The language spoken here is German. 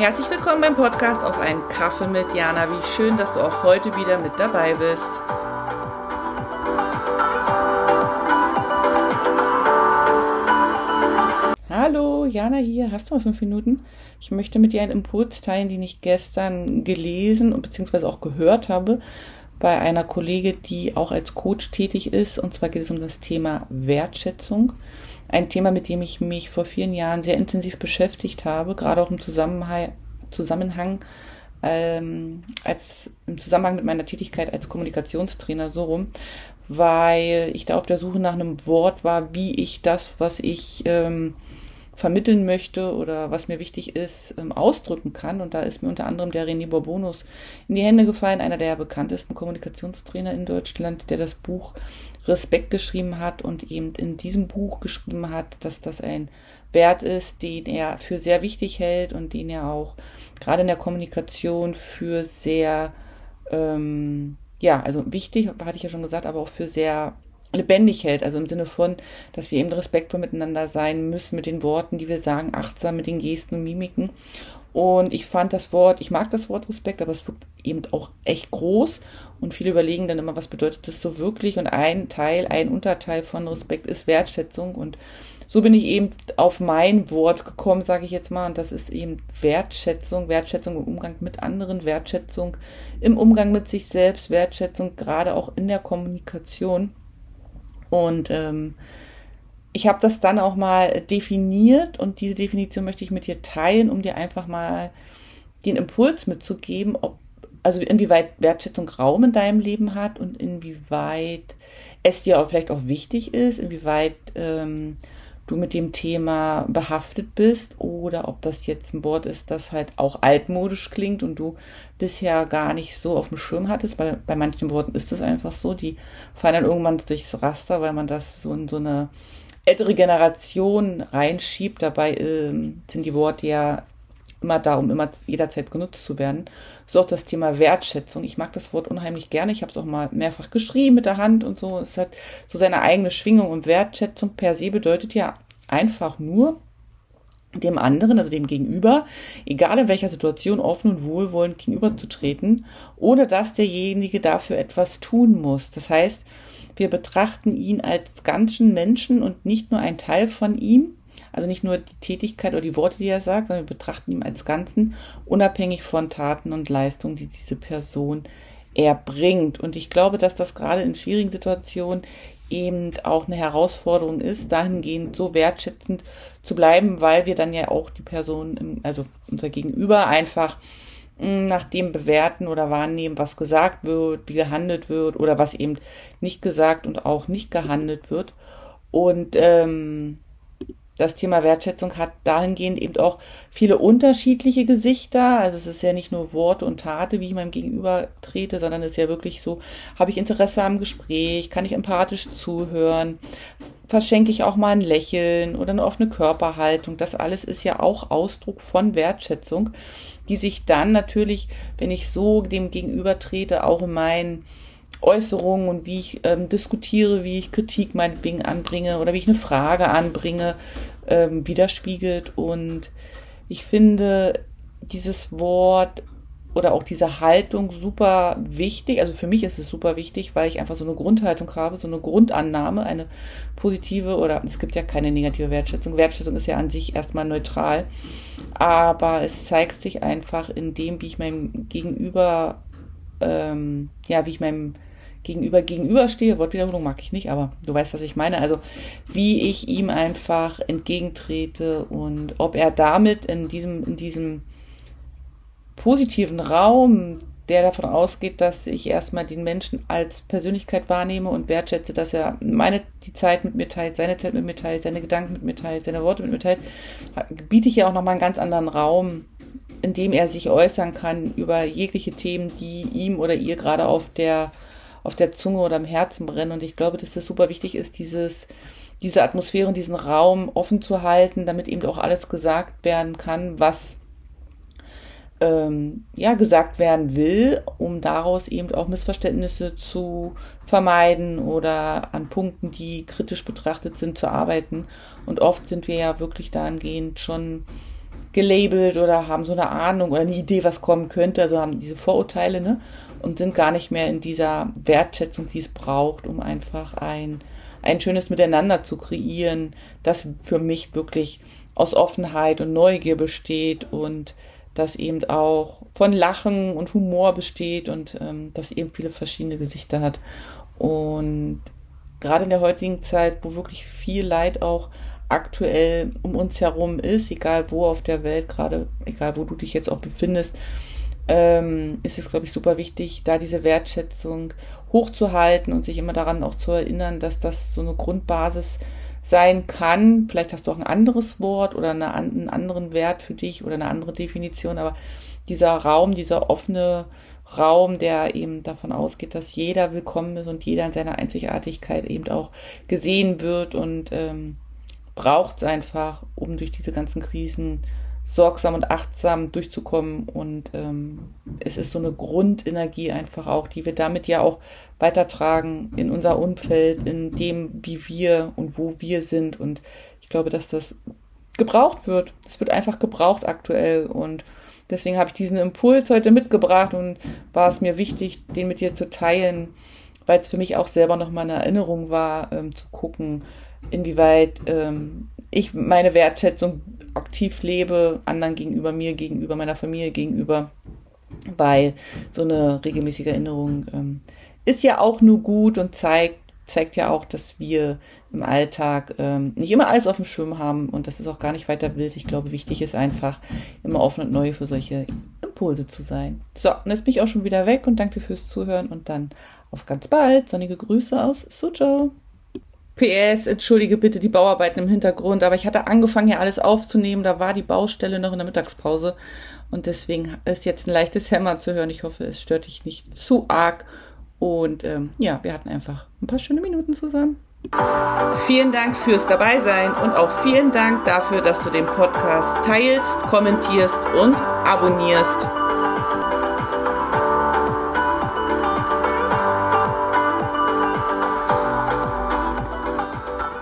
Herzlich willkommen beim Podcast auf einen Kaffee mit Jana. Wie schön, dass du auch heute wieder mit dabei bist. Hallo, Jana hier. Hast du mal fünf Minuten? Ich möchte mit dir einen Impuls teilen, den ich gestern gelesen und beziehungsweise auch gehört habe bei einer Kollegin, die auch als Coach tätig ist. Und zwar geht es um das Thema Wertschätzung. Ein Thema, mit dem ich mich vor vielen Jahren sehr intensiv beschäftigt habe, gerade auch im Zusammenhang, ähm, als im Zusammenhang mit meiner Tätigkeit als Kommunikationstrainer so rum, weil ich da auf der Suche nach einem Wort war, wie ich das, was ich ähm, vermitteln möchte oder was mir wichtig ist, ähm, ausdrücken kann. Und da ist mir unter anderem der René Bourbonus in die Hände gefallen, einer der bekanntesten Kommunikationstrainer in Deutschland, der das Buch Respekt geschrieben hat und eben in diesem Buch geschrieben hat, dass das ein Wert ist, den er für sehr wichtig hält und den er auch gerade in der Kommunikation für sehr, ähm, ja, also wichtig, hatte ich ja schon gesagt, aber auch für sehr lebendig hält. Also im Sinne von, dass wir eben respektvoll miteinander sein müssen mit den Worten, die wir sagen, achtsam mit den Gesten und Mimiken. Und ich fand das Wort, ich mag das Wort Respekt, aber es wirkt eben auch echt groß. Und viele überlegen dann immer, was bedeutet das so wirklich? Und ein Teil, ein Unterteil von Respekt ist Wertschätzung. Und so bin ich eben auf mein Wort gekommen, sage ich jetzt mal. Und das ist eben Wertschätzung, Wertschätzung im Umgang mit anderen, Wertschätzung im Umgang mit sich selbst, Wertschätzung gerade auch in der Kommunikation. Und ähm, ich habe das dann auch mal definiert und diese Definition möchte ich mit dir teilen, um dir einfach mal den Impuls mitzugeben, ob also inwieweit Wertschätzung Raum in deinem Leben hat und inwieweit es dir auch vielleicht auch wichtig ist, inwieweit ähm, du mit dem Thema behaftet bist oder ob das jetzt ein Wort ist, das halt auch altmodisch klingt und du bisher gar nicht so auf dem Schirm hattest. Bei, bei manchen Worten ist es einfach so, die fallen dann irgendwann durchs Raster, weil man das so in so eine ältere Generation reinschiebt. Dabei ähm, sind die Worte ja immer da, um immer jederzeit genutzt zu werden. So auch das Thema Wertschätzung. Ich mag das Wort unheimlich gerne. Ich habe es auch mal mehrfach geschrieben mit der Hand und so. Es hat so seine eigene Schwingung und Wertschätzung per se bedeutet ja einfach nur, dem anderen, also dem Gegenüber, egal in welcher Situation, offen und wohlwollend gegenüberzutreten, ohne dass derjenige dafür etwas tun muss. Das heißt, wir betrachten ihn als ganzen Menschen und nicht nur ein Teil von ihm, also nicht nur die Tätigkeit oder die Worte, die er sagt, sondern wir betrachten ihn als Ganzen, unabhängig von Taten und Leistungen, die diese Person erbringt. Und ich glaube, dass das gerade in schwierigen Situationen eben auch eine Herausforderung ist, dahingehend so wertschätzend zu bleiben, weil wir dann ja auch die Person, also unser Gegenüber einfach hm, nach dem bewerten oder wahrnehmen, was gesagt wird, wie gehandelt wird oder was eben nicht gesagt und auch nicht gehandelt wird. Und ähm, das Thema Wertschätzung hat dahingehend eben auch viele unterschiedliche Gesichter. Also es ist ja nicht nur Worte und Tate, wie ich meinem Gegenüber trete, sondern es ist ja wirklich so, habe ich Interesse am Gespräch, kann ich empathisch zuhören, verschenke ich auch mal ein Lächeln oder eine offene Körperhaltung. Das alles ist ja auch Ausdruck von Wertschätzung, die sich dann natürlich, wenn ich so dem Gegenüber trete, auch in meinen Äußerungen und wie ich ähm, diskutiere, wie ich Kritik meinetwegen anbringe oder wie ich eine Frage anbringe, ähm, widerspiegelt. Und ich finde dieses Wort oder auch diese Haltung super wichtig. Also für mich ist es super wichtig, weil ich einfach so eine Grundhaltung habe, so eine Grundannahme, eine positive oder es gibt ja keine negative Wertschätzung. Wertschätzung ist ja an sich erstmal neutral, aber es zeigt sich einfach in dem, wie ich meinem Gegenüber, ähm, ja, wie ich meinem gegenüber gegenüberstehe. Wortwiederholung mag ich nicht, aber du weißt, was ich meine. Also wie ich ihm einfach entgegentrete und ob er damit in diesem, in diesem positiven Raum, der davon ausgeht, dass ich erstmal den Menschen als Persönlichkeit wahrnehme und wertschätze, dass er meine die Zeit mit mir teilt, seine Zeit mit mir teilt, seine Gedanken mit mir teilt, seine Worte mit mir teilt, biete ich ja auch nochmal einen ganz anderen Raum, in dem er sich äußern kann über jegliche Themen, die ihm oder ihr gerade auf der auf der Zunge oder im Herzen brennen. Und ich glaube, dass das super wichtig ist, dieses, diese Atmosphäre und diesen Raum offen zu halten, damit eben auch alles gesagt werden kann, was ähm, ja gesagt werden will, um daraus eben auch Missverständnisse zu vermeiden oder an Punkten, die kritisch betrachtet sind, zu arbeiten. Und oft sind wir ja wirklich dahingehend schon gelabelt oder haben so eine Ahnung oder eine Idee, was kommen könnte, also haben diese Vorurteile, ne? Und sind gar nicht mehr in dieser Wertschätzung, die es braucht, um einfach ein, ein schönes Miteinander zu kreieren, das für mich wirklich aus Offenheit und Neugier besteht und das eben auch von Lachen und Humor besteht und ähm, das eben viele verschiedene Gesichter hat. Und gerade in der heutigen Zeit, wo wirklich viel Leid auch aktuell um uns herum ist, egal wo auf der Welt, gerade egal wo du dich jetzt auch befindest, ähm, ist es, glaube ich, super wichtig, da diese Wertschätzung hochzuhalten und sich immer daran auch zu erinnern, dass das so eine Grundbasis sein kann. Vielleicht hast du auch ein anderes Wort oder eine, einen anderen Wert für dich oder eine andere Definition, aber dieser Raum, dieser offene Raum, der eben davon ausgeht, dass jeder willkommen ist und jeder in seiner Einzigartigkeit eben auch gesehen wird und ähm, braucht es einfach, um durch diese ganzen Krisen sorgsam und achtsam durchzukommen. Und ähm, es ist so eine Grundenergie einfach auch, die wir damit ja auch weitertragen in unser Umfeld, in dem, wie wir und wo wir sind. Und ich glaube, dass das gebraucht wird. Es wird einfach gebraucht aktuell. Und deswegen habe ich diesen Impuls heute mitgebracht und war es mir wichtig, den mit dir zu teilen, weil es für mich auch selber noch mal eine Erinnerung war, ähm, zu gucken, inwieweit ähm, ich meine Wertschätzung aktiv lebe, anderen gegenüber, mir gegenüber, meiner Familie gegenüber, weil so eine regelmäßige Erinnerung ähm, ist ja auch nur gut und zeigt, zeigt ja auch, dass wir im Alltag ähm, nicht immer alles auf dem Schirm haben und das ist auch gar nicht weiter wild. Ich glaube, wichtig ist einfach, immer offen und neu für solche Impulse zu sein. So, jetzt bin ich auch schon wieder weg und danke fürs Zuhören und dann auf ganz bald. Sonnige Grüße aus Suzhou. PS, entschuldige bitte die Bauarbeiten im Hintergrund, aber ich hatte angefangen, hier alles aufzunehmen. Da war die Baustelle noch in der Mittagspause. Und deswegen ist jetzt ein leichtes Hämmern zu hören. Ich hoffe, es stört dich nicht zu arg. Und ähm, ja, wir hatten einfach ein paar schöne Minuten zusammen. Vielen Dank fürs Dabeisein und auch vielen Dank dafür, dass du den Podcast teilst, kommentierst und abonnierst.